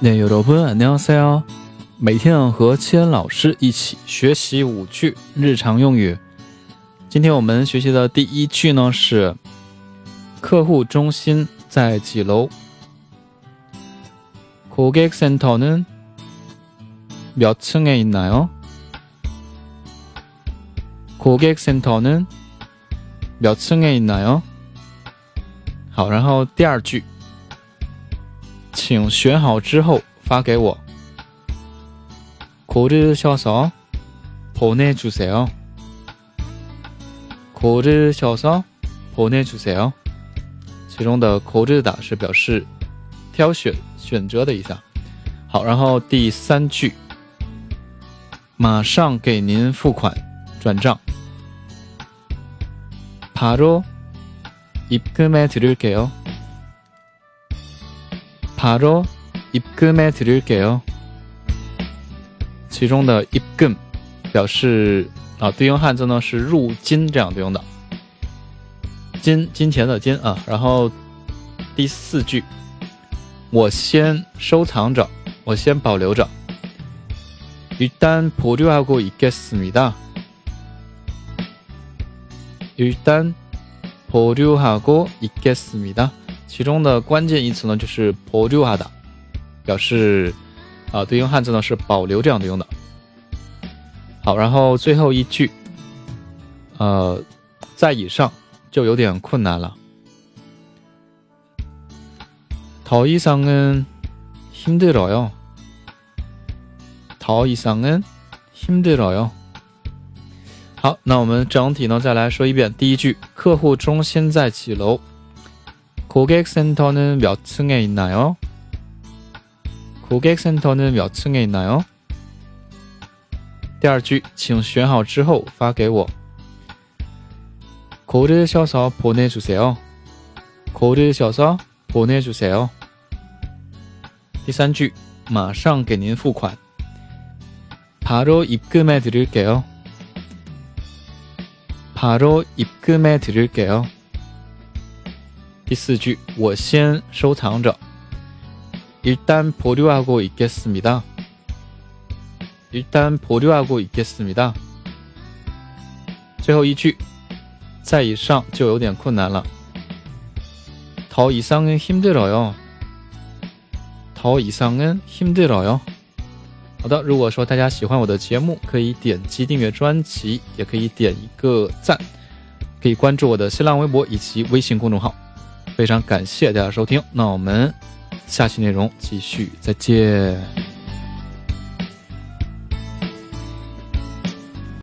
那有的朋友你好，C 每天和千老师一起学习五句日常用语。今天我们学习的第一句呢是：客户中心在几楼？고객센터는몇층에있나요고객센터는몇층에있나요好，然后第二句。 请选好之后发给我。고르셔서보내주세 요。 고르셔서보내주세 요。 其中的고르다是表示挑选、选择的意思。好，然后第三句，马上给您付款，转账。바로입금해드릴게 요。 바로입금해드릴게 요。 其中的입금表示啊，对应汉字呢是入金这样对应的，金金钱的金啊。然后第四句，我先收藏着，我先保留着。일단보류하고있겠습니 다。 일단보류하고있겠습니 다。 其中的关键一词呢，就是保留하다，表示啊，对应汉字呢是保留这样的用的。好，然后最后一句，呃，在以上就有点困难了。더이상은힘들어 요。 더이상은힘들어 요。 好，那我们整体呢再来说一遍。第一句，客户中心在几楼？ 고객센터는 몇 층에 있나요? 고객센터는 몇 층에 있나요? 第二句请选好之后发给我 고르셔서 보내주세요. 고르셔서 보내주세요. 第三句马上给您付款 바로 입금해 드릴게요. 바로 입금해 드릴게요. 第四句，我先收藏着。일단보류하고있겠습니 다。 일단보류하고있겠습니 다。 最后一句，在以上就有点困难了。더이상은힘들어 요。 더이상은힘들어 요。 好的，如果说大家喜欢我的节目，可以点击订阅专辑，也可以点一个赞，可以关注我的新浪微博以及微信公众号。 非常感谢大家收听，那我们下期内容继续，再见。